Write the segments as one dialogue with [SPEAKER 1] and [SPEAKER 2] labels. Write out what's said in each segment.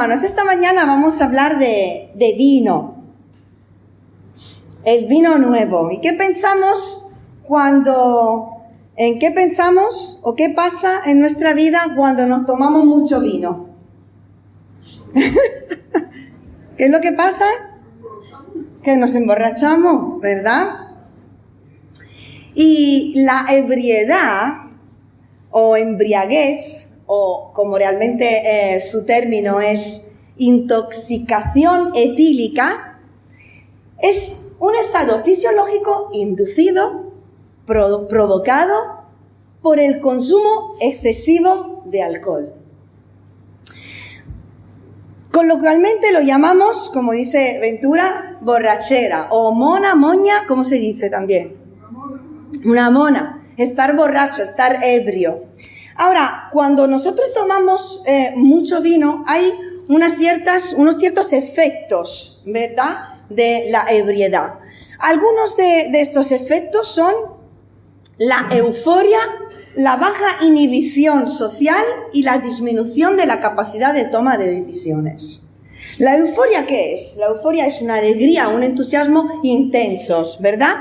[SPEAKER 1] Hermanos, esta mañana vamos a hablar de, de vino. El vino nuevo. ¿Y qué pensamos cuando... ¿En qué pensamos o qué pasa en nuestra vida cuando nos tomamos mucho vino? ¿Qué es lo que pasa? Que nos emborrachamos, ¿verdad? Y la ebriedad o embriaguez o como realmente eh, su término es intoxicación etílica, es un estado fisiológico inducido, provocado por el consumo excesivo de alcohol. Coloquialmente lo llamamos, como dice Ventura, borrachera o mona, moña, ¿cómo se dice también? Una mona. Estar borracho, estar ebrio. Ahora, cuando nosotros tomamos eh, mucho vino, hay unos ciertos efectos, ¿verdad? De la ebriedad. Algunos de, de estos efectos son la euforia, la baja inhibición social y la disminución de la capacidad de toma de decisiones. ¿La euforia qué es? La euforia es una alegría, un entusiasmo intensos, ¿verdad?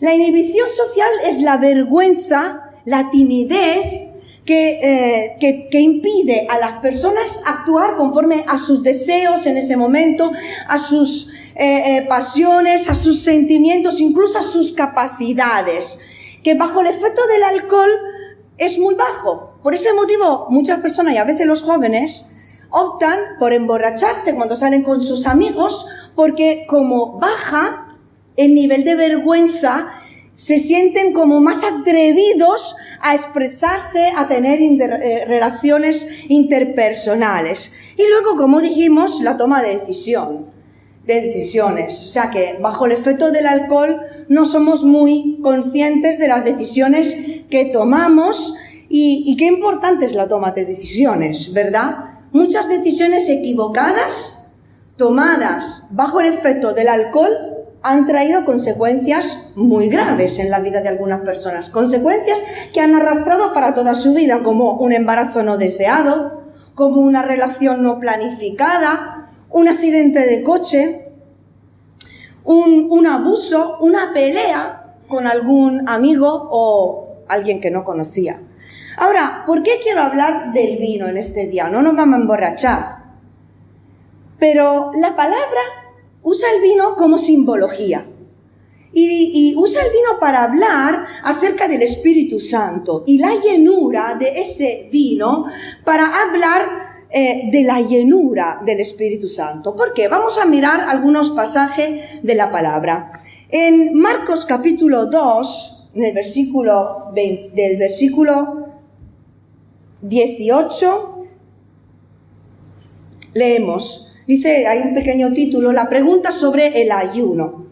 [SPEAKER 1] La inhibición social es la vergüenza, la timidez, eh, que, que, impide a las personas actuar conforme a sus deseos en ese momento, a sus eh, eh, pasiones, a sus sentimientos, incluso a sus capacidades, que bajo el efecto del alcohol es muy bajo. Por ese motivo, muchas personas y a veces los jóvenes optan por emborracharse cuando salen con sus amigos porque como baja el nivel de vergüenza, se sienten como más atrevidos a expresarse, a tener eh, relaciones interpersonales. Y luego, como dijimos, la toma de decisión, de decisiones. O sea que bajo el efecto del alcohol no somos muy conscientes de las decisiones que tomamos y, y qué importante es la toma de decisiones, ¿verdad? Muchas decisiones equivocadas, tomadas bajo el efecto del alcohol, han traído consecuencias muy graves en la vida de algunas personas, consecuencias que han arrastrado para toda su vida, como un embarazo no deseado, como una relación no planificada, un accidente de coche, un, abuso, una pelea con algún amigo o alguien que no conocía. Ahora, ¿por qué quiero hablar del vino en este día? No nos vamos a emborrachar. Pero la palabra usa el vino como simbología. Y, usa el vino para hablar acerca del Espíritu Santo y la llenura de ese vino para hablar eh, de la llenura del Espíritu Santo. ¿Por qué? Vamos a mirar algunos pasajes de la palabra. En Marcos capítulo 2, en el versículo del versículo 18, leemos, Dice, hay un pequeño título, la pregunta sobre el ayuno.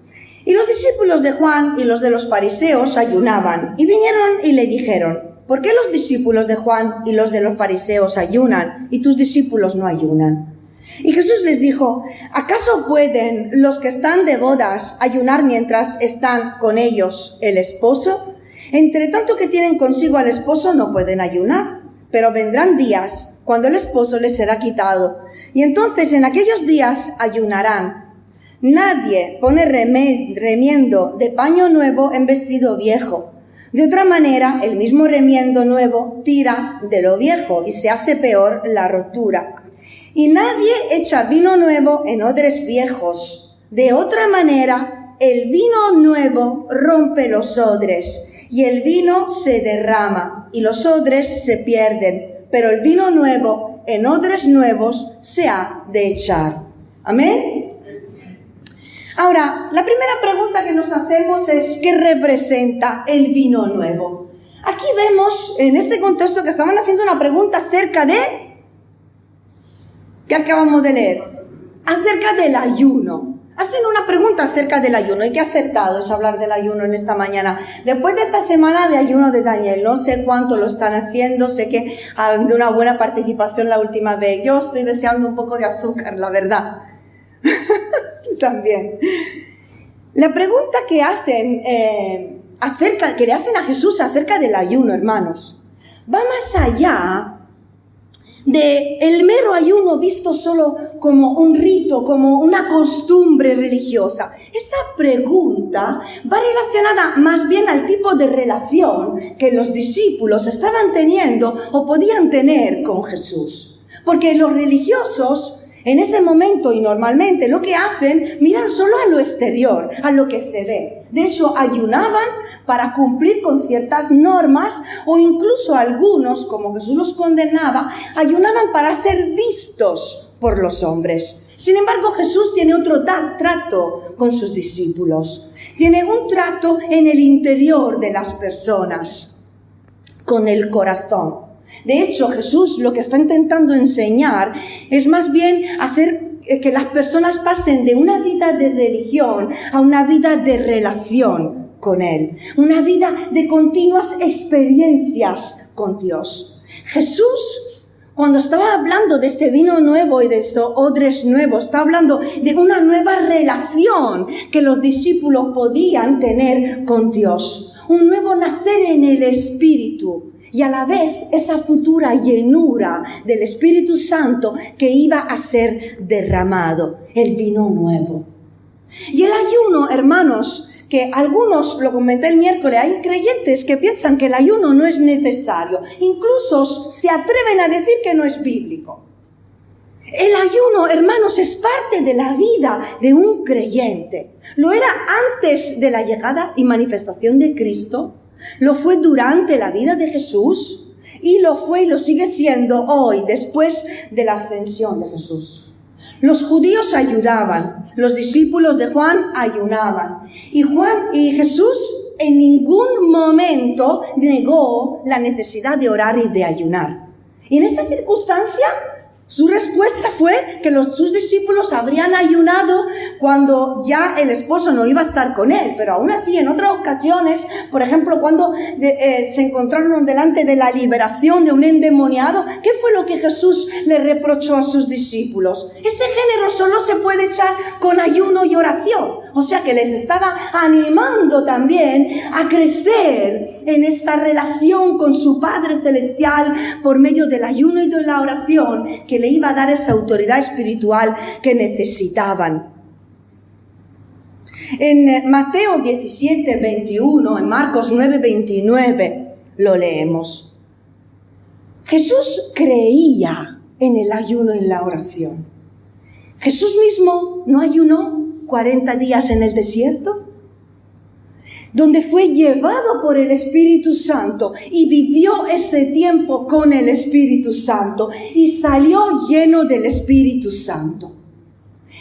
[SPEAKER 1] Y los discípulos de Juan y los de los fariseos ayunaban y vinieron y le dijeron, ¿por qué los discípulos de Juan y los de los fariseos ayunan y tus discípulos no ayunan? Y Jesús les dijo, ¿acaso pueden los que están de bodas ayunar mientras están con ellos el esposo? Entre tanto que tienen consigo al esposo no pueden ayunar, pero vendrán días cuando el esposo les será quitado y entonces en aquellos días ayunarán. Nadie pone remiendo de paño nuevo en vestido viejo. De otra manera, el mismo remiendo nuevo tira de lo viejo y se hace peor la rotura. Y nadie echa vino nuevo en odres viejos. De otra manera, el vino nuevo rompe los odres y el vino se derrama y los odres se pierden, pero el vino nuevo en odres nuevos se ha de echar. Amén. Ahora, la primera pregunta que nos hacemos es, ¿qué representa el vino nuevo? Aquí vemos, en este contexto, que estaban haciendo una pregunta acerca de... ¿Qué acabamos de leer? Acerca del ayuno. Hacen una pregunta acerca del ayuno y qué aceptado es hablar del ayuno en esta mañana. Después de esta semana de ayuno de Daniel, no sé cuánto lo están haciendo, sé que ha habido una buena participación la última vez. Yo estoy deseando un poco de azúcar, la verdad. También. La pregunta que hacen eh, acerca, que le hacen a Jesús acerca del ayuno, hermanos, va más allá de el mero ayuno visto solo como un rito, como una costumbre religiosa. Esa pregunta va relacionada más bien al tipo de relación que los discípulos estaban teniendo o podían tener con Jesús. Porque los religiosos en ese momento y normalmente lo que hacen, miran solo a lo exterior, a lo que se ve. De hecho, ayunaban para cumplir con ciertas normas o incluso algunos, como Jesús los condenaba, ayunaban para ser vistos por los hombres. Sin embargo, Jesús tiene otro trato con sus discípulos. Tiene un trato en el interior de las personas, con el corazón. De hecho, Jesús lo que está intentando enseñar es más bien hacer que las personas pasen de una vida de religión a una vida de relación con Él, una vida de continuas experiencias con Dios. Jesús, cuando estaba hablando de este vino nuevo y de estos odres nuevos, está hablando de una nueva relación que los discípulos podían tener con Dios, un nuevo nacer en el Espíritu y a la vez esa futura llenura del Espíritu Santo que iba a ser derramado, el vino nuevo. Y el ayuno, hermanos, que algunos, lo comenté el miércoles, hay creyentes que piensan que el ayuno no es necesario, incluso se atreven a decir que no es bíblico. El ayuno, hermanos, es parte de la vida de un creyente. Lo era antes de la llegada y manifestación de Cristo, lo fue durante la vida de Jesús y lo fue y lo sigue siendo hoy, después de la ascensión de Jesús. Los judíos ayunaban, los discípulos de Juan ayunaban. Y Juan y Jesús en ningún momento negó la necesidad de orar y de ayunar. Y en esa circunstancia su respuesta fue que los, sus discípulos habrían ayunado cuando ya el esposo no iba a estar con él, pero aún así en otras ocasiones, por ejemplo, cuando eh, se encontraron delante de la liberación de un endemoniado, ¿qué fue lo que Jesús le reprochó a sus discípulos? Ese género solo se puede echar con ayuno y oración. O sea que les estaba animando también a crecer en esa relación con su Padre Celestial por medio del ayuno y de la oración que le iba a dar esa autoridad espiritual que necesitaban. En Mateo 17, 21, en Marcos 9, 29, lo leemos. Jesús creía en el ayuno y en la oración. Jesús mismo no ayunó 40 días en el desierto, donde fue llevado por el Espíritu Santo y vivió ese tiempo con el Espíritu Santo y salió lleno del Espíritu Santo.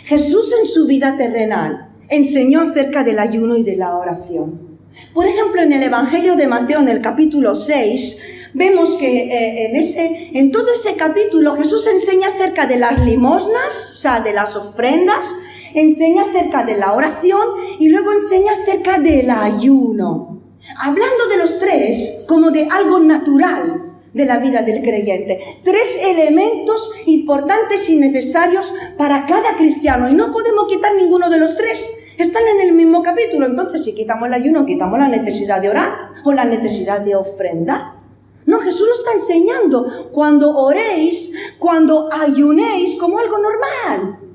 [SPEAKER 1] Jesús en su vida terrenal enseñó acerca del ayuno y de la oración. Por ejemplo, en el Evangelio de Mateo, en el capítulo 6, vemos que eh, en, ese, en todo ese capítulo Jesús enseña acerca de las limosnas, o sea, de las ofrendas, enseña acerca de la oración y luego enseña acerca del ayuno. Hablando de los tres como de algo natural de la vida del creyente. Tres elementos importantes y necesarios para cada cristiano y no podemos quitar ninguno de los tres. Están en el mismo capítulo. Entonces, si quitamos el ayuno, quitamos la necesidad de orar o la necesidad de ofrendar. No, Jesús lo está enseñando cuando oréis, cuando ayunéis como algo normal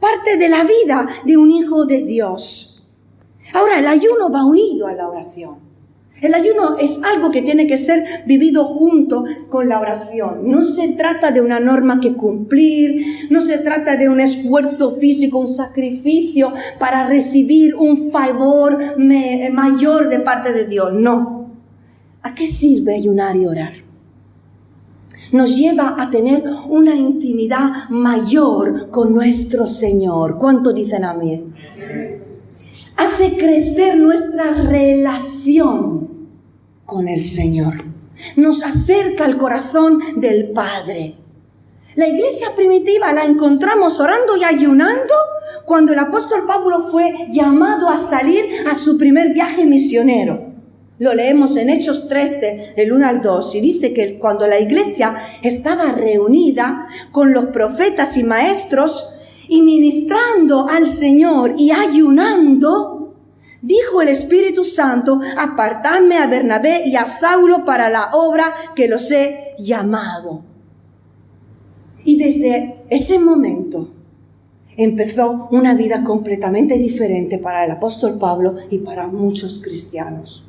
[SPEAKER 1] parte de la vida de un hijo de Dios. Ahora, el ayuno va unido a la oración. El ayuno es algo que tiene que ser vivido junto con la oración. No se trata de una norma que cumplir, no se trata de un esfuerzo físico, un sacrificio para recibir un favor mayor de parte de Dios. No. ¿A qué sirve ayunar y orar? Nos lleva a tener una intimidad mayor con nuestro Señor. ¿Cuánto dicen amén? Hace crecer nuestra relación con el Señor. Nos acerca al corazón del Padre. La iglesia primitiva la encontramos orando y ayunando cuando el apóstol Pablo fue llamado a salir a su primer viaje misionero. Lo leemos en Hechos 13, del 1 al 2, y dice que cuando la iglesia estaba reunida con los profetas y maestros y ministrando al Señor y ayunando, dijo el Espíritu Santo, apartadme a Bernabé y a Saulo para la obra que los he llamado. Y desde ese momento empezó una vida completamente diferente para el apóstol Pablo y para muchos cristianos.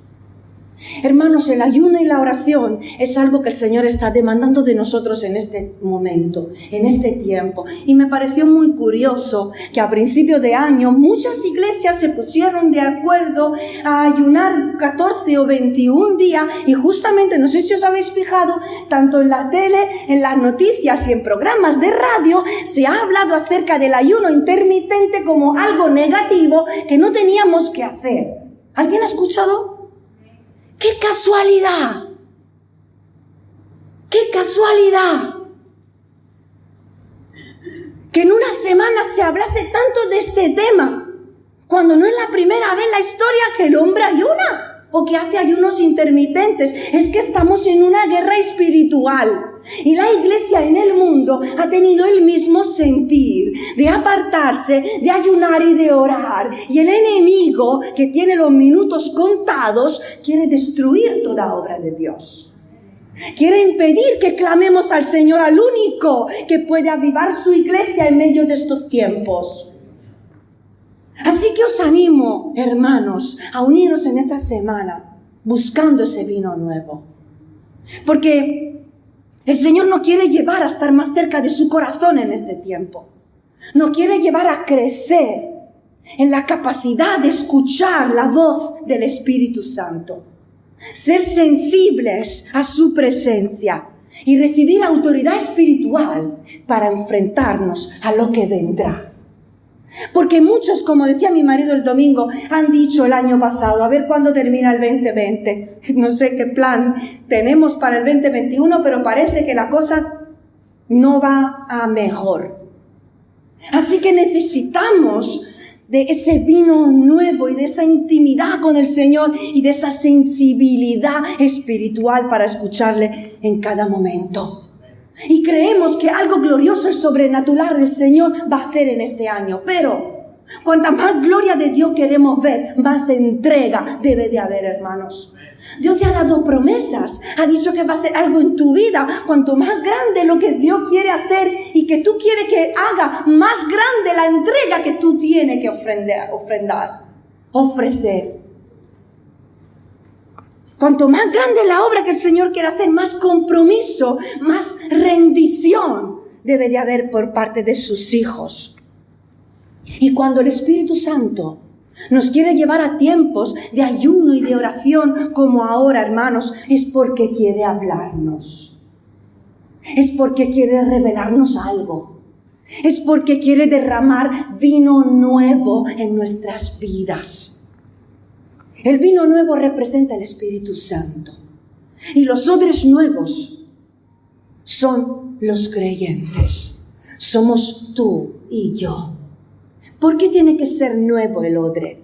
[SPEAKER 1] Hermanos, el ayuno y la oración es algo que el Señor está demandando de nosotros en este momento, en este tiempo. Y me pareció muy curioso que a principio de año muchas iglesias se pusieron de acuerdo a ayunar 14 o 21 días y justamente, no sé si os habéis fijado, tanto en la tele, en las noticias y en programas de radio se ha hablado acerca del ayuno intermitente como algo negativo que no teníamos que hacer. ¿Alguien ha escuchado? ¡Qué casualidad! ¡Qué casualidad! Que en una semana se hablase tanto de este tema, cuando no es la primera vez en la historia que el hombre ayuna o que hace ayunos intermitentes. Es que estamos en una guerra espiritual. Y la iglesia en el mundo ha tenido el mismo sentir de apartarse, de ayunar y de orar. Y el enemigo, que tiene los minutos contados, quiere destruir toda obra de Dios. Quiere impedir que clamemos al Señor, al único que puede avivar su iglesia en medio de estos tiempos. Así que os animo, hermanos, a uniros en esta semana buscando ese vino nuevo. Porque el Señor no quiere llevar a estar más cerca de su corazón en este tiempo. No quiere llevar a crecer en la capacidad de escuchar la voz del Espíritu Santo. Ser sensibles a su presencia y recibir autoridad espiritual para enfrentarnos a lo que vendrá. Porque muchos, como decía mi marido el domingo, han dicho el año pasado, a ver cuándo termina el 2020. No sé qué plan tenemos para el 2021, pero parece que la cosa no va a mejor. Así que necesitamos de ese vino nuevo y de esa intimidad con el Señor y de esa sensibilidad espiritual para escucharle en cada momento. Y creemos que algo glorioso y sobrenatural el Señor va a hacer en este año. Pero cuanta más gloria de Dios queremos ver, más entrega debe de haber, hermanos. Dios te ha dado promesas, ha dicho que va a hacer algo en tu vida. Cuanto más grande lo que Dios quiere hacer y que tú quieres que haga, más grande la entrega que tú tienes que ofrendar, ofrendar ofrecer. Cuanto más grande la obra que el Señor quiere hacer, más compromiso, más rendición debe de haber por parte de sus hijos. Y cuando el Espíritu Santo nos quiere llevar a tiempos de ayuno y de oración como ahora, hermanos, es porque quiere hablarnos. Es porque quiere revelarnos algo. Es porque quiere derramar vino nuevo en nuestras vidas. El vino nuevo representa el Espíritu Santo. Y los odres nuevos son los creyentes. Somos tú y yo. ¿Por qué tiene que ser nuevo el odre?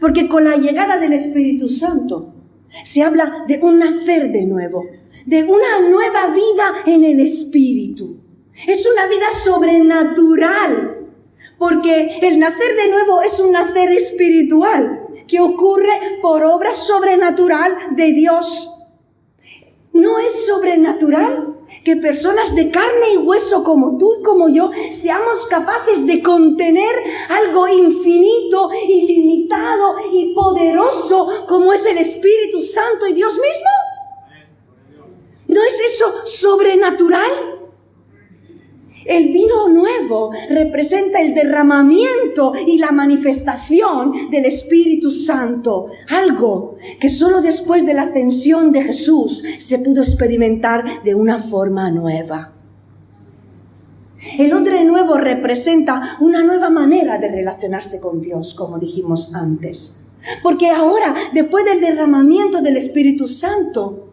[SPEAKER 1] Porque con la llegada del Espíritu Santo se habla de un nacer de nuevo, de una nueva vida en el Espíritu. Es una vida sobrenatural, porque el nacer de nuevo es un nacer espiritual que ocurre por obra sobrenatural de Dios. ¿No es sobrenatural que personas de carne y hueso como tú y como yo seamos capaces de contener algo infinito, ilimitado y poderoso como es el Espíritu Santo y Dios mismo? ¿No es eso sobrenatural? El vino nuevo representa el derramamiento y la manifestación del Espíritu Santo, algo que solo después de la ascensión de Jesús se pudo experimentar de una forma nueva. El odre nuevo representa una nueva manera de relacionarse con Dios, como dijimos antes. Porque ahora, después del derramamiento del Espíritu Santo,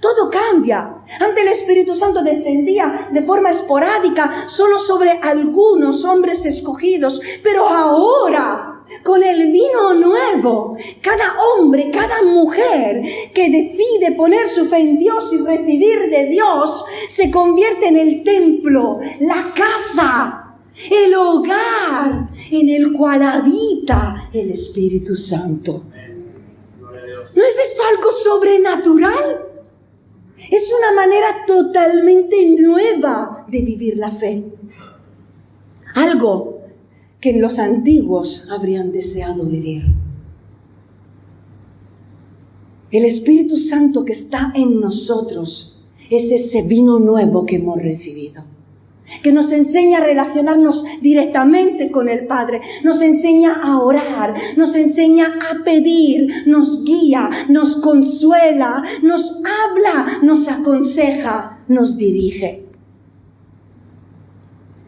[SPEAKER 1] todo cambia. Antes el Espíritu Santo descendía de forma esporádica solo sobre algunos hombres escogidos, pero ahora, con el vino nuevo, cada hombre, cada mujer que decide poner su fe en Dios y recibir de Dios, se convierte en el templo, la casa, el hogar en el cual habita el Espíritu Santo. ¿No es esto algo sobrenatural? Es una manera totalmente nueva de vivir la fe. Algo que los antiguos habrían deseado vivir. El Espíritu Santo que está en nosotros es ese vino nuevo que hemos recibido que nos enseña a relacionarnos directamente con el Padre, nos enseña a orar, nos enseña a pedir, nos guía, nos consuela, nos habla, nos aconseja, nos dirige.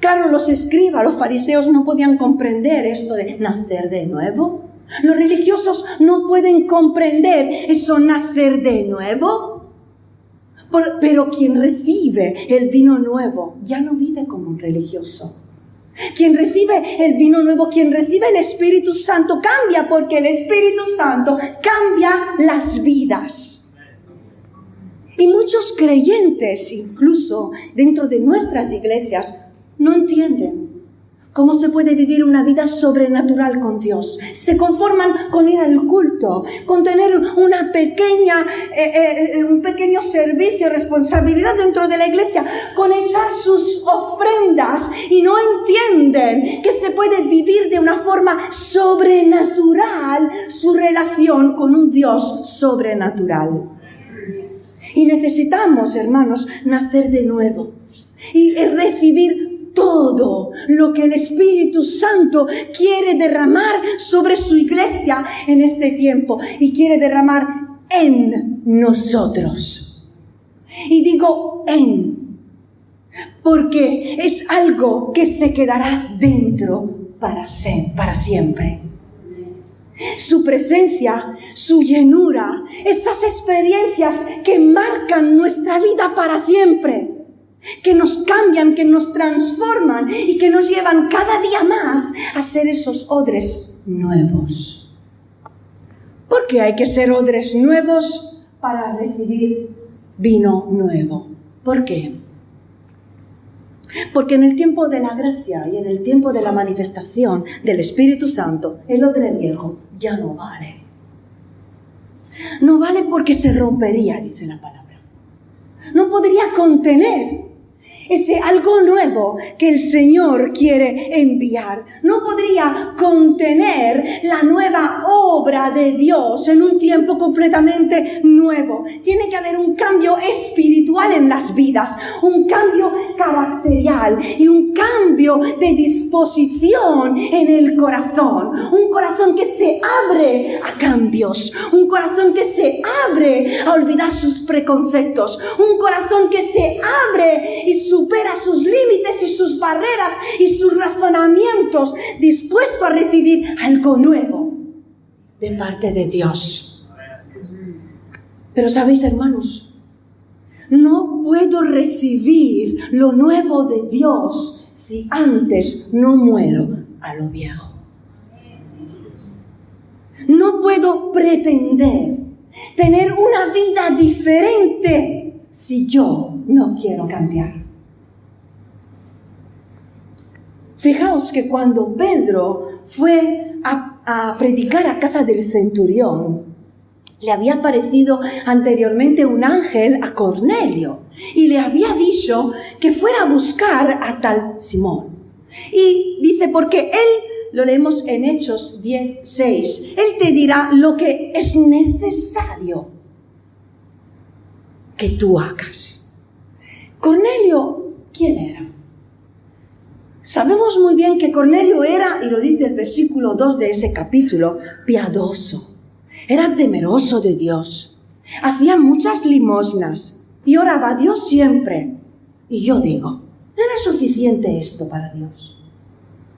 [SPEAKER 1] Claro, los escribas, los fariseos no podían comprender esto de nacer de nuevo. Los religiosos no pueden comprender eso nacer de nuevo pero quien recibe el vino nuevo ya no vive como un religioso. Quien recibe el vino nuevo, quien recibe el Espíritu Santo cambia porque el Espíritu Santo cambia las vidas. Y muchos creyentes, incluso dentro de nuestras iglesias, no entienden ¿Cómo se puede vivir una vida sobrenatural con Dios? Se conforman con ir al culto, con tener una pequeña, eh, eh, un pequeño servicio, responsabilidad dentro de la iglesia, con echar sus ofrendas y no entienden que se puede vivir de una forma sobrenatural su relación con un Dios sobrenatural. Y necesitamos, hermanos, nacer de nuevo y recibir todo lo que el Espíritu Santo quiere derramar sobre su iglesia en este tiempo y quiere derramar en nosotros. Y digo en, porque es algo que se quedará dentro para, para siempre. Su presencia, su llenura, esas experiencias que marcan nuestra vida para siempre que nos cambian, que nos transforman y que nos llevan cada día más a ser esos odres nuevos. Porque hay que ser odres nuevos para recibir vino nuevo. ¿Por qué? Porque en el tiempo de la gracia y en el tiempo de la manifestación del Espíritu Santo, el odre viejo ya no vale. No vale porque se rompería, dice la palabra. No podría contener ese algo nuevo que el Señor quiere enviar. No podría contener la nueva obra de Dios en un tiempo completamente nuevo. Tiene que haber un cambio espiritual en las vidas, un cambio caracterial y un cambio de disposición en el corazón. Un corazón que se abre a cambios, un corazón que se abre a olvidar sus preconceptos, un corazón que se abre y supera sus límites y sus barreras y sus razonamientos, dispuesto a recibir algo nuevo de parte de Dios. Pero sabéis, hermanos, no puedo recibir lo nuevo de Dios si antes no muero a lo viejo. No puedo pretender tener una vida diferente si yo no quiero cambiar. Fijaos que cuando Pedro fue a, predicar a casa del centurión, le había aparecido anteriormente un ángel a Cornelio y le había dicho que fuera a buscar a tal Simón. Y dice, porque él, lo leemos en Hechos 10, él te dirá lo que es necesario que tú hagas. Cornelio, ¿quién era? Sabemos muy bien que Cornelio era, y lo dice el versículo 2 de ese capítulo, piadoso. Era temeroso de Dios. Hacía muchas limosnas y oraba a Dios siempre. Y yo digo, ¿era suficiente esto para Dios?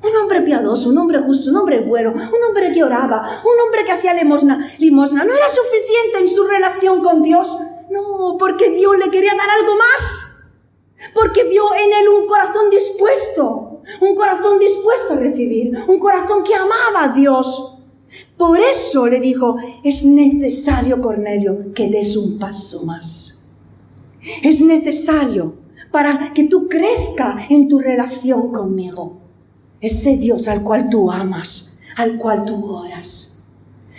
[SPEAKER 1] Un hombre piadoso, un hombre justo, un hombre bueno, un hombre que oraba, un hombre que hacía limosna, limosna, ¿no era suficiente en su relación con Dios? No, porque Dios le quería dar algo más. Porque vio en él un corazón dispuesto, un corazón dispuesto a recibir, un corazón que amaba a Dios. Por eso le dijo, es necesario, Cornelio, que des un paso más. Es necesario para que tú crezca en tu relación conmigo. Ese Dios al cual tú amas, al cual tú oras.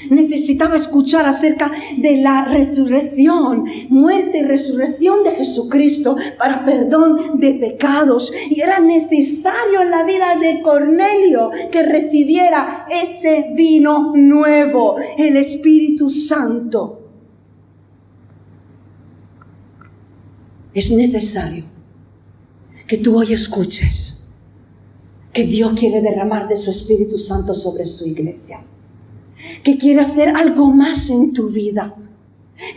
[SPEAKER 1] Necesitaba escuchar acerca de la resurrección, muerte y resurrección de Jesucristo para perdón de pecados. Y era necesario en la vida de Cornelio que recibiera ese vino nuevo, el Espíritu Santo. Es necesario que tú hoy escuches que Dios quiere derramar de su Espíritu Santo sobre su iglesia que quiere hacer algo más en tu vida,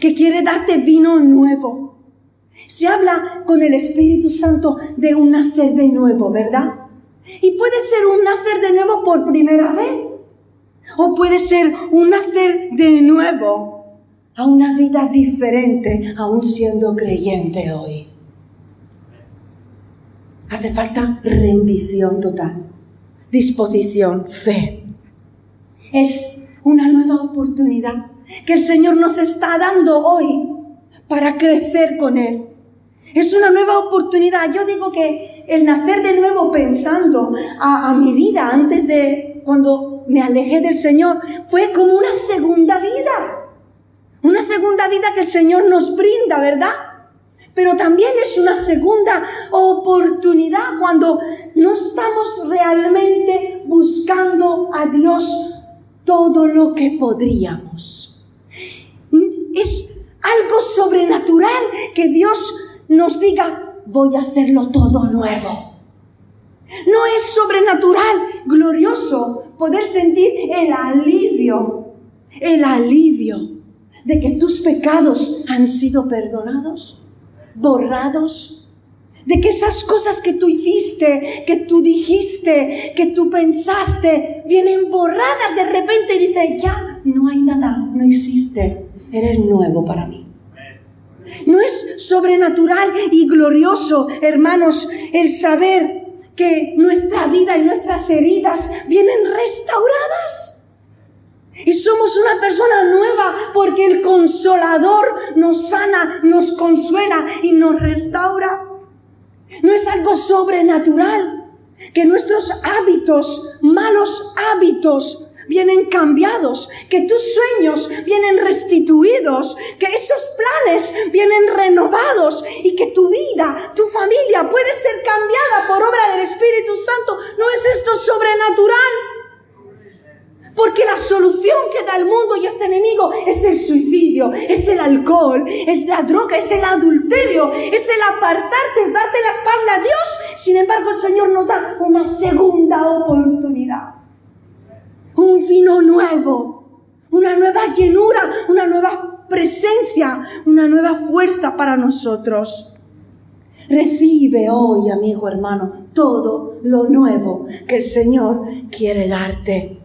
[SPEAKER 1] que quiere darte vino nuevo. Se habla con el Espíritu Santo de un nacer de nuevo, ¿verdad? Y puede ser un nacer de nuevo por primera vez, o puede ser un nacer de nuevo a una vida diferente, aún siendo creyente hoy. Hace falta rendición total, disposición, fe. Es una nueva oportunidad que el Señor nos está dando hoy para crecer con Él. Es una nueva oportunidad. Yo digo que el nacer de nuevo pensando a, mi vida antes de cuando me alejé del Señor fue como una segunda vida. Una segunda vida que el Señor nos brinda, ¿verdad? Pero también es una segunda oportunidad cuando no estamos realmente buscando a Dios todo lo que podríamos. Es algo sobrenatural que Dios nos diga, voy a hacerlo todo nuevo. No es sobrenatural, glorioso, poder sentir el alivio, el alivio de que tus pecados han sido perdonados, borrados, de que esas cosas que tú hiciste, que tú dijiste, que tú pensaste, vienen borradas de repente y dice, ya, no hay nada, no existe, eres nuevo para mí. No es sobrenatural y glorioso, hermanos, el saber que nuestra vida y nuestras heridas vienen restauradas. Y somos una persona nueva porque el consolador nos sana, nos consuela y nos restaura. No es algo sobrenatural. Que nuestros hábitos, malos hábitos, vienen cambiados, que tus sueños vienen restituidos, que esos planes vienen renovados y que tu vida, tu familia puede ser cambiada por obra del Espíritu Santo. ¿No es esto sobrenatural? Porque la solución que da el mundo y este enemigo es el suicidio, es el alcohol, es la droga, es el adulterio, es el apartarte, es darte la espalda a Dios. Sin embargo, el Señor nos da una segunda oportunidad. Un vino nuevo, una nueva llenura, una nueva presencia, una nueva fuerza para nosotros. Recibe hoy, amigo hermano, todo lo nuevo que el Señor quiere darte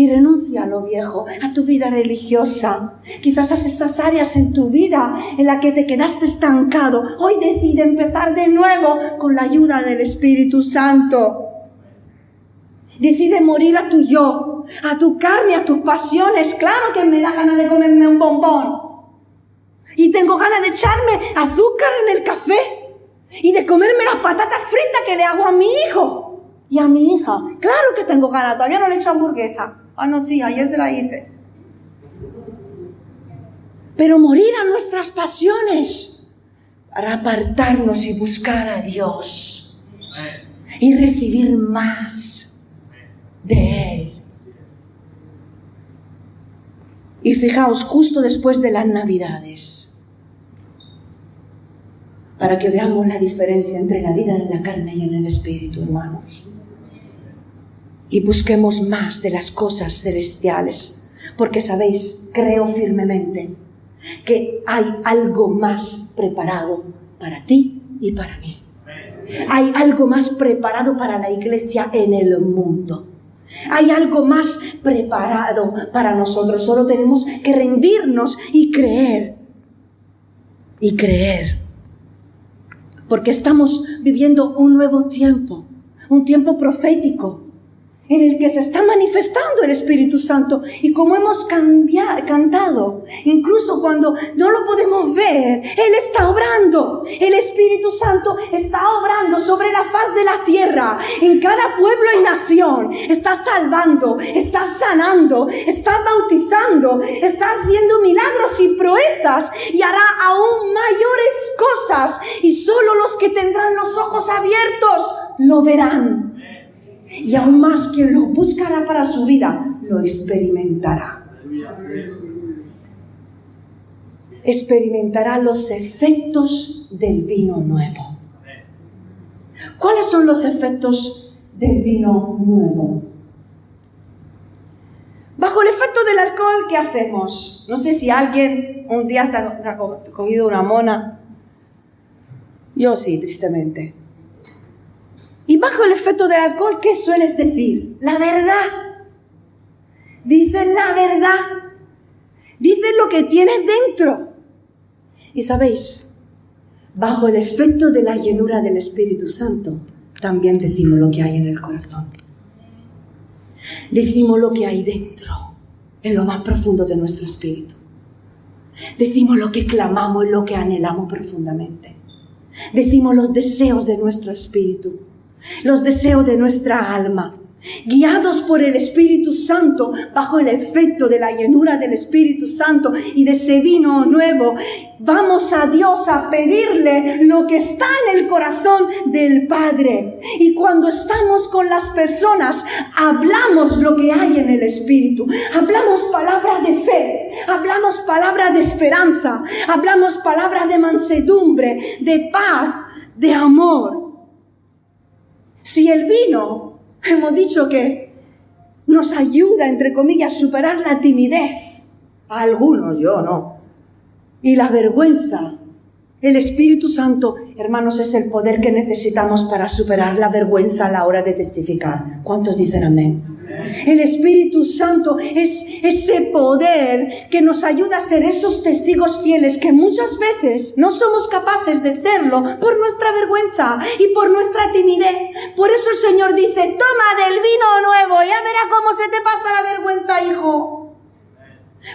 [SPEAKER 1] y renuncia a lo viejo, a tu vida religiosa. Quizás a esas áreas en tu vida en la que te quedaste estancado. Hoy decide empezar de nuevo con la ayuda del Espíritu Santo. Decide morir a tu yo, a tu carne, a tus pasiones. Claro que me da ganas de comerme un bombón. Y tengo ganas de echarme azúcar en el café. Y de comerme las patatas fritas que le hago a mi hijo y a mi hija. Claro que tengo ganas, todavía no le he hecho hamburguesa. Ah, no, sí, ayer se la hice. Pero morir a nuestras pasiones para apartarnos y buscar a Dios y recibir más de Él. Y fijaos, justo después de las Navidades, para que veamos la diferencia entre la vida en la carne y en el espíritu, hermanos y busquemos más de las cosas celestiales, porque sabéis, creo firmemente que hay algo más preparado para ti y para mí. Hay algo más preparado para la iglesia en el mundo. Hay algo más preparado para nosotros. Solo tenemos que rendirnos y creer. Y creer. Porque estamos viviendo un nuevo tiempo, un tiempo profético en el que se está manifestando el Espíritu Santo y como hemos cantado, incluso cuando no lo podemos ver, Él está obrando. El Espíritu Santo está obrando sobre la faz de la tierra, en cada pueblo y nación. Está salvando, está sanando, está bautizando, está haciendo milagros y proezas y hará aún mayores cosas y solo los que tendrán los ojos abiertos lo verán y aún más quien lo buscará para su vida, lo experimentará. Experimentará los efectos del vino nuevo. ¿Cuáles son los efectos del vino nuevo? Bajo el efecto del alcohol, ¿qué hacemos? No sé si alguien un día se ha cogido una mona. Yo sí, tristemente. Y bajo el efecto del alcohol, ¿qué sueles decir? La verdad. Dices la verdad. Dices lo que tienes dentro. Y sabéis, bajo el efecto de la llenura del Espíritu Santo, también decimos lo que hay en el corazón. Decimos lo que hay dentro, en lo más profundo de nuestro espíritu. Decimos lo que clamamos y lo que anhelamos profundamente. Decimos los deseos de nuestro espíritu los deseos de nuestra alma. Guiados por el Espíritu Santo, bajo el efecto de la llenura del Espíritu Santo y de ese vino nuevo, vamos a Dios a pedirle lo que está en el corazón del Padre. Y cuando estamos con las personas, hablamos lo que hay en el Espíritu. Hablamos palabras de fe, hablamos palabras de esperanza, hablamos palabras de mansedumbre, de paz, de amor. Si el vino, hemos dicho que nos ayuda, entre comillas, a superar la timidez, a algunos, yo no, y la vergüenza, el Espíritu Santo, hermanos, es el poder que necesitamos para superar la vergüenza a la hora de testificar. ¿Cuántos dicen amén? El Espíritu Santo es ese poder que nos ayuda a ser esos testigos fieles que muchas veces no somos capaces de serlo por nuestra vergüenza y por nuestra timidez. Por eso el Señor dice, toma del vino nuevo, ya verá cómo se te pasa la vergüenza, hijo.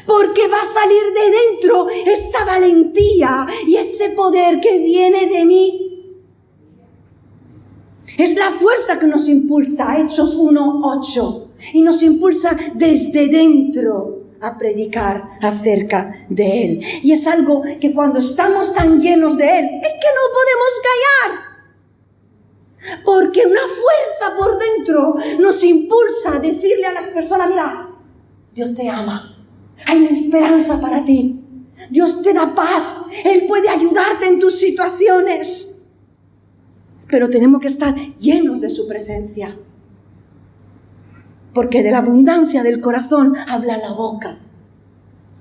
[SPEAKER 1] Porque va a salir de dentro esa valentía y ese poder que viene de mí. Es la fuerza que nos impulsa, Hechos 1.8, y nos impulsa desde dentro a predicar acerca de Él. Y es algo que cuando estamos tan llenos de Él, es que no podemos callar. Porque una fuerza por dentro nos impulsa a decirle a las personas, mira, Dios te ama. Hay esperanza para ti. Dios te da paz. Él puede ayudarte en tus situaciones. Pero tenemos que estar llenos de su presencia. Porque de la abundancia del corazón habla la boca.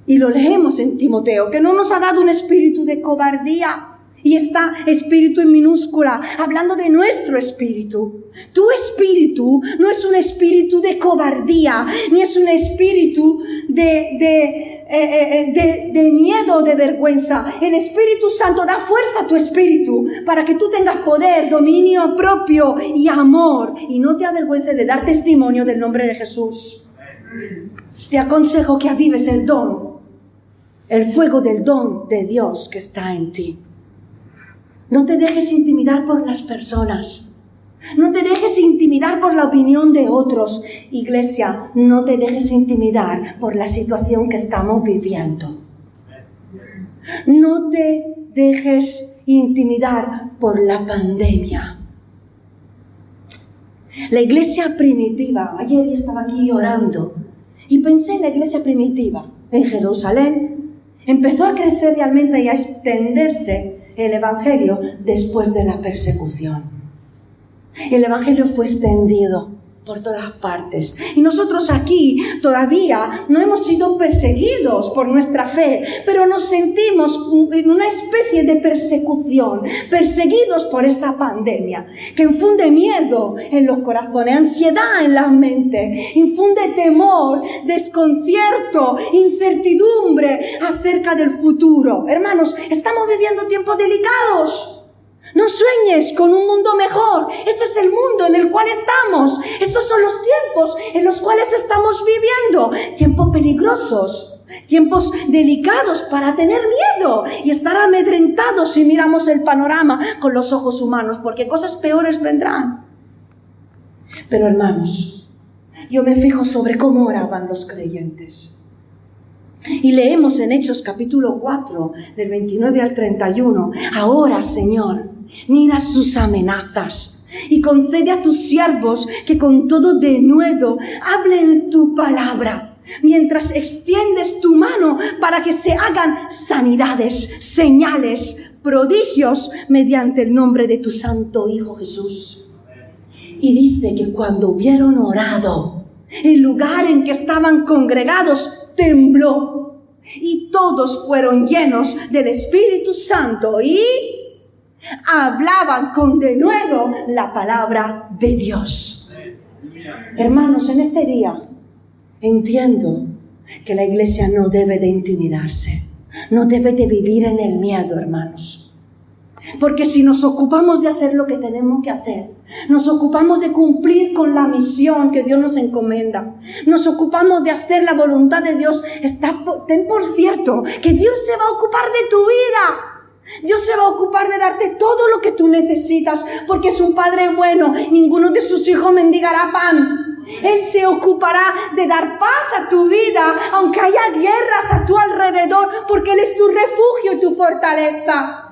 [SPEAKER 1] Y lo leemos en Timoteo, que no nos ha dado un espíritu de cobardía, y está espíritu en minúscula, hablando de nuestro espíritu. Tu espíritu no es un espíritu de cobardía, ni es un espíritu de, de, eh, eh, eh, de, de miedo, de vergüenza. El Espíritu Santo da fuerza a tu espíritu para que tú tengas poder, dominio propio y amor. Y no te avergüences de dar testimonio del nombre de Jesús. Te aconsejo que avives el don, el fuego del don de Dios que está en ti. No te dejes intimidar por las personas. No te dejes intimidar por la opinión de otros. Iglesia, no te dejes intimidar por la situación que estamos viviendo. No te dejes intimidar por la pandemia. La iglesia primitiva, ayer estaba aquí orando y pensé en la iglesia primitiva en Jerusalén. Empezó a crecer realmente y a extenderse el Evangelio después de la persecución. El Evangelio fue extendido por todas partes. Y nosotros aquí todavía no hemos sido perseguidos por nuestra fe, pero nos sentimos en una especie de persecución, perseguidos por esa pandemia, que infunde miedo en los corazones, ansiedad en la mente, infunde temor, desconcierto, incertidumbre acerca del futuro. Hermanos, estamos viviendo tiempos delicados. No sueñes con un mundo mejor. Este es el mundo en el cual estamos. Estos son los tiempos en los cuales estamos viviendo. Tiempos peligrosos, tiempos delicados para tener miedo y estar amedrentados si miramos el panorama con los ojos humanos, porque cosas peores vendrán. Pero hermanos, yo me fijo sobre cómo oraban los creyentes. Y leemos en Hechos capítulo 4, del 29 al 31, ahora Señor, mira sus amenazas y concede a tus siervos que con todo denuedo hablen tu palabra, mientras extiendes tu mano para que se hagan sanidades, señales, prodigios mediante el nombre de tu santo Hijo Jesús. Y dice que cuando hubieron orado, el lugar en que estaban congregados tembló y todos fueron llenos del Espíritu Santo y hablaban con denuedo la palabra de Dios. Hermanos, en ese día entiendo que la iglesia no debe de intimidarse, no debe de vivir en el miedo, hermanos. Porque si nos ocupamos de hacer lo que tenemos que hacer, nos ocupamos de cumplir con la misión que Dios nos encomienda, nos ocupamos de hacer la voluntad de Dios, está, ten por cierto que Dios se va a ocupar de tu vida. Dios se va a ocupar de darte todo lo que tú necesitas, porque es un Padre bueno. Ninguno de sus hijos mendigará pan. Él se ocupará de dar paz a tu vida, aunque haya guerras a tu alrededor, porque Él es tu refugio y tu fortaleza.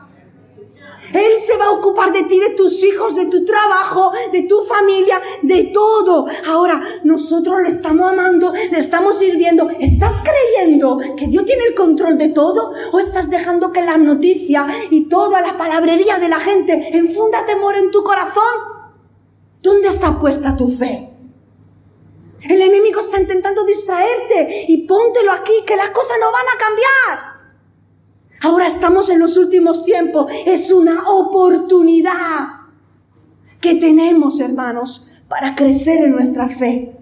[SPEAKER 1] Él se va a ocupar de ti, de tus hijos, de tu trabajo, de tu familia, de todo. Ahora, nosotros le estamos amando, le estamos sirviendo. ¿Estás creyendo que Dios tiene el control de todo? ¿O estás dejando que la noticia y toda la palabrería de la gente enfunda temor en tu corazón? ¿Dónde está puesta tu fe? El enemigo está intentando distraerte y póntelo aquí, que las cosas no van a cambiar. Ahora estamos en los últimos tiempos. Es una oportunidad que tenemos, hermanos, para crecer en nuestra fe,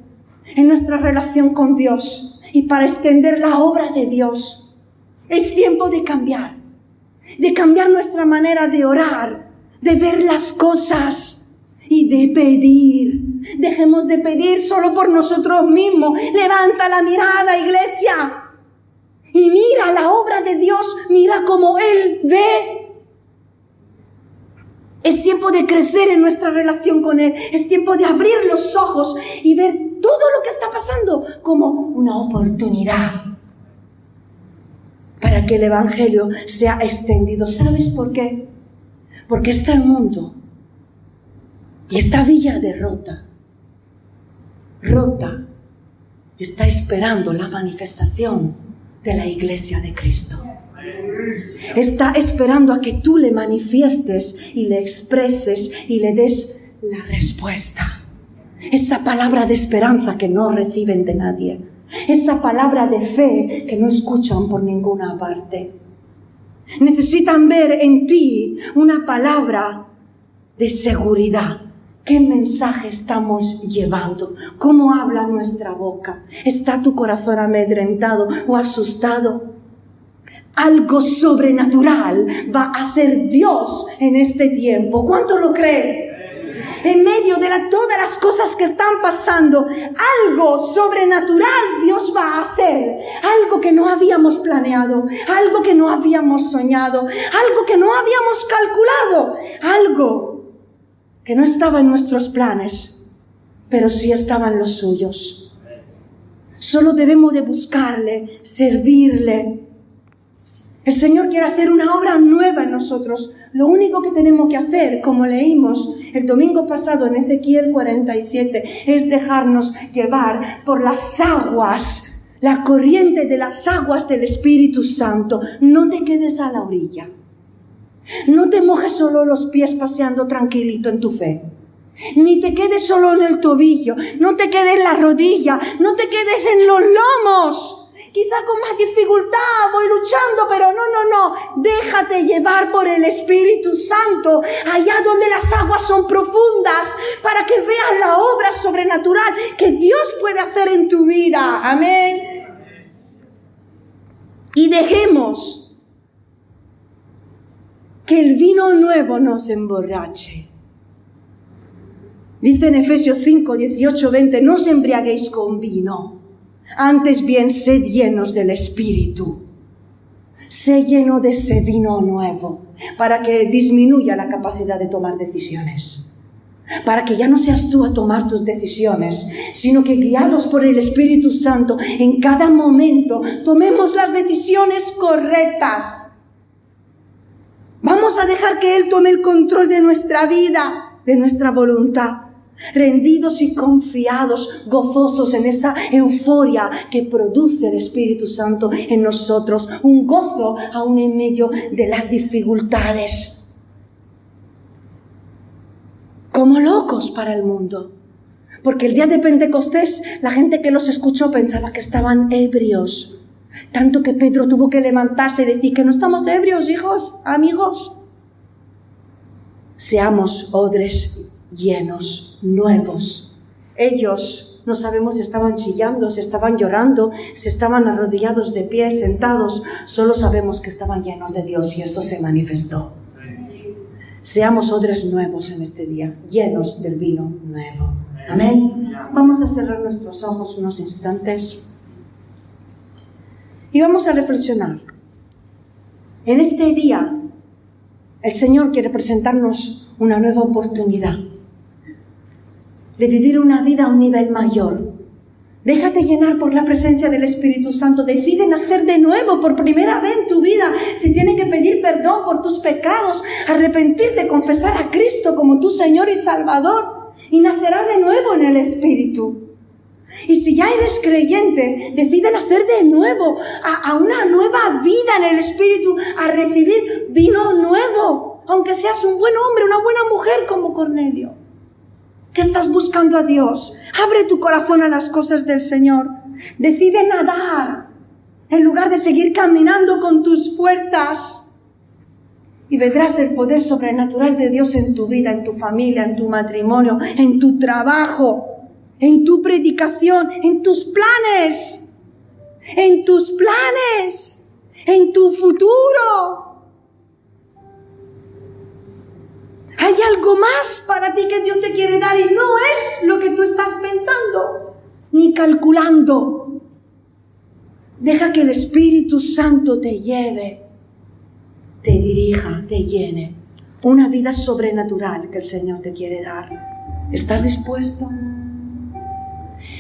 [SPEAKER 1] en nuestra relación con Dios y para extender la obra de Dios. Es tiempo de cambiar, de cambiar nuestra manera de orar, de ver las cosas y de pedir. Dejemos de pedir solo por nosotros mismos. Levanta la mirada, iglesia. Y mira la obra de Dios, mira cómo Él ve. Es tiempo de crecer en nuestra relación con Él. Es tiempo de abrir los ojos y ver todo lo que está pasando como una oportunidad para que el Evangelio sea extendido. ¿Sabes por qué? Porque está el mundo y esta villa de rota, rota, está esperando la manifestación de la iglesia de Cristo. Está esperando a que tú le manifiestes y le expreses y le des la respuesta. Esa palabra de esperanza que no reciben de nadie. Esa palabra de fe que no escuchan por ninguna parte. Necesitan ver en ti una palabra de seguridad ¿Qué mensaje estamos llevando? ¿Cómo habla nuestra boca? ¿Está tu corazón amedrentado o asustado? Algo sobrenatural va a hacer Dios en este tiempo. ¿Cuánto lo cree? En medio de todas las cosas que están pasando, algo sobrenatural Dios va a hacer. Algo que no habíamos planeado, algo que no habíamos soñado, algo que no habíamos calculado, algo que no estaba en nuestros planes, pero sí estaban los suyos. Solo debemos de buscarle, servirle. El Señor quiere hacer una obra nueva en nosotros. Lo único que tenemos que hacer, como leímos el domingo pasado en Ezequiel 47, es dejarnos llevar por las aguas, la corriente de las aguas del Espíritu Santo. No te quedes a la orilla. No te mojes solo los pies paseando tranquilito en tu fe. Ni te quedes solo en el tobillo, no te quedes en la rodilla, no te quedes en los lomos. Quizá con más dificultad voy luchando, pero no, no, no. Déjate llevar por el Espíritu Santo, allá donde las aguas son profundas, para que veas la obra sobrenatural que Dios puede hacer en tu vida. Amén. Y dejemos que el vino nuevo nos emborrache. Dice en Efesios 5, 18, 20, no os embriaguéis con vino, antes bien sed llenos del Espíritu. Sé lleno de ese vino nuevo para que disminuya la capacidad de tomar decisiones para que ya no seas tú a tomar tus decisiones, sino que guiados por el Espíritu Santo, en cada momento tomemos las decisiones correctas. Vamos a dejar que Él tome el control de nuestra vida, de nuestra voluntad rendidos y confiados, gozosos en esa euforia que produce el Espíritu Santo en nosotros, un gozo aún en medio de las dificultades. Como locos para el mundo. Porque el día de Pentecostés la gente que los escuchó pensaba que estaban ebrios. Tanto que Pedro tuvo que levantarse y decir que no estamos ebrios, hijos, amigos. Seamos odres llenos, nuevos. Ellos no sabemos si estaban chillando, si estaban llorando, si estaban arrodillados de pie, sentados. Solo sabemos que estaban llenos de Dios y eso se manifestó. Seamos odres nuevos en este día, llenos del vino nuevo. Amén. Vamos a cerrar nuestros ojos unos instantes y vamos a reflexionar. En este día, el Señor quiere presentarnos una nueva oportunidad de vivir una vida a un nivel mayor. Déjate llenar por la presencia del Espíritu Santo. Decide nacer de nuevo por primera vez en tu vida. Si tienes que pedir perdón por tus pecados, arrepentirte, confesar a Cristo como tu Señor y Salvador. Y nacerá de nuevo en el Espíritu. Y si ya eres creyente, decide nacer de nuevo a, a una nueva vida en el Espíritu, a recibir vino nuevo. Aunque seas un buen hombre, una buena mujer como Cornelio que estás buscando a Dios. Abre tu corazón a las cosas del Señor. Decide nadar en lugar de seguir caminando con tus fuerzas. Y vendrás el poder sobrenatural de Dios en tu vida, en tu familia, en tu matrimonio, en tu trabajo, en tu predicación, en tus planes, en tus planes, en tu futuro. Hay algo más para ti que Dios te quiere dar y no es lo que tú estás pensando ni calculando. Deja que el Espíritu Santo te lleve, te dirija, te llene. Una vida sobrenatural que el Señor te quiere dar. ¿Estás dispuesto?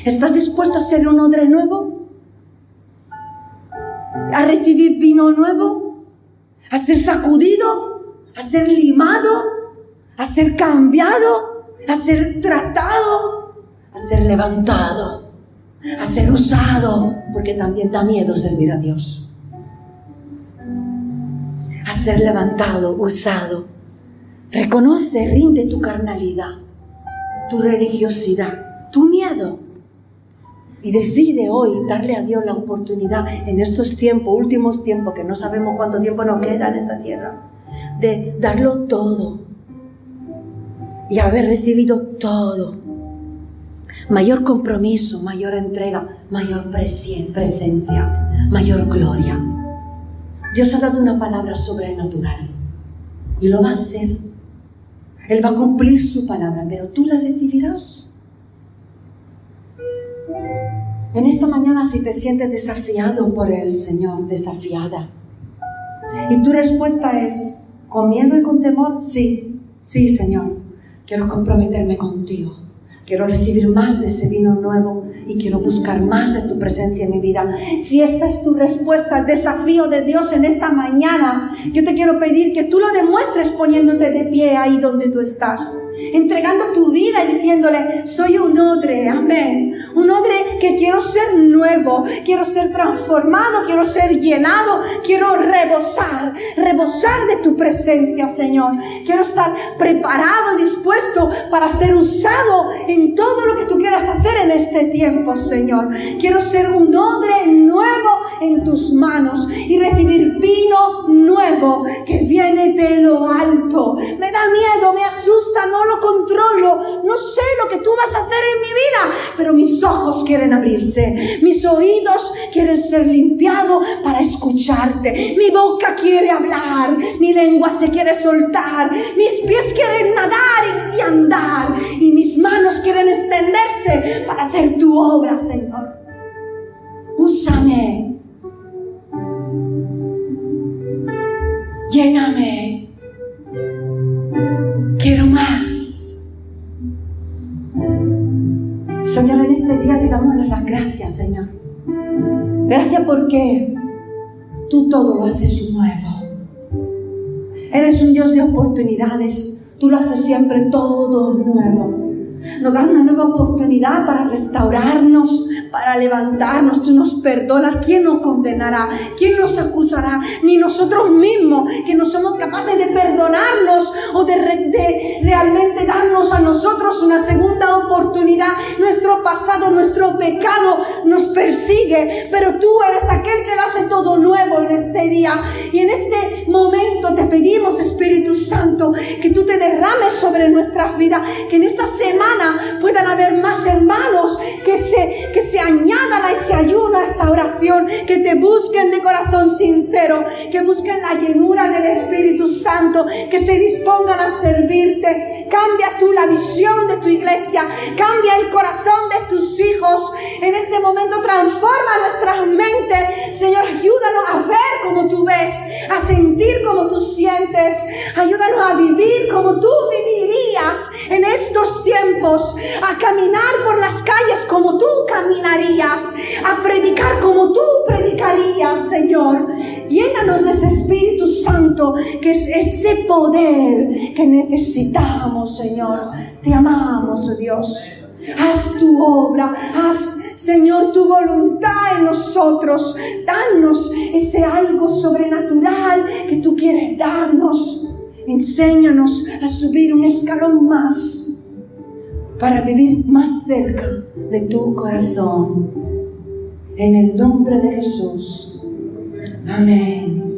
[SPEAKER 1] ¿Estás dispuesto a ser un odre nuevo? ¿A recibir vino nuevo? ¿A ser sacudido? ¿A ser limado? a ser cambiado, a ser tratado, a ser levantado, a ser usado, porque también da miedo servir a Dios. A ser levantado, usado. Reconoce, rinde tu carnalidad, tu religiosidad, tu miedo. Y decide hoy darle a Dios la oportunidad en estos tiempos, últimos tiempos, que no sabemos cuánto tiempo nos queda en esta tierra, de darlo todo y haber recibido todo. Mayor compromiso, mayor entrega, mayor presencia, mayor gloria. Dios ha dado una palabra sobrenatural y lo va a hacer. Él va a cumplir su palabra, pero tú la recibirás. En esta mañana si te sientes desafiado por el Señor, desafiada, y tu respuesta es, ¿con miedo y con temor? Sí, sí, Señor. Quiero comprometerme contigo. Quiero recibir más de ese vino nuevo y quiero buscar más de tu presencia en mi vida. Si esta es tu respuesta al desafío de Dios en esta mañana, yo te quiero pedir que tú lo demuestres poniéndote de pie ahí donde tú estás entregando tu vida y diciéndole, soy un odre, amén. Un odre que quiero ser nuevo, quiero ser transformado, quiero ser llenado, quiero rebosar, rebosar de tu presencia, Señor. Quiero estar preparado dispuesto para ser usado en todo lo que tú quieras hacer en este tiempo, Señor. Quiero ser un odre nuevo en tus manos y recibir vino nuevo que viene de lo ojos quieren abrirse, mis oídos quieren ser limpiados para escucharte, mi boca quiere hablar, mi lengua se quiere soltar, mis pies quieren nadar y andar y mis manos use para hacer tu obra, Señor. Úsame. Lléname. Gracias, Señor. Gracias porque tú todo lo haces nuevo. Eres un Dios de oportunidades. Tú lo haces siempre todo nuevo nos da una nueva oportunidad para restaurarnos, para levantarnos. Tú nos perdonas. ¿Quién nos condenará? ¿Quién nos acusará? Ni nosotros mismos, que no somos capaces de perdonarnos o de, realmente darnos a nosotros una segunda oportunidad. Nuestro pasado, nuestro pecado nos persigue, pero tú eres aquel que lo hace todo nuevo en este día. Y en este momento te pedimos, Espíritu Santo, que tú te derrames sobre nuestras vidas, que en esta semana puedan haber más hermanos que se, que se añadan a ese ayuno, a esa oración, que te busquen de corazón sincero, que busquen la llenura del Espíritu Santo, que se dispongan a servirte. Cambia tú la visión de tu iglesia, cambia el corazón de tus hijos. En este momento transforma nuestras mentes. Señor, ayúdanos a ver como tú ves, a sentir como tú sientes. Ayúdanos a vivir como tú vivirías en estos tiempos, a caminar por las calles como tú caminarías, a predicar como tú predicarías, Señor. Llénanos de ese Espíritu Santo, que es ese poder que necesitamos, Señor. Te amamos, oh Dios. Haz tu obra, haz, Señor, tu voluntad en nosotros. Danos ese algo sobrenatural que tú quieres darnos. Enséñanos a subir un escalón más para vivir más cerca de tu corazón. En el nombre de Jesús. Amén.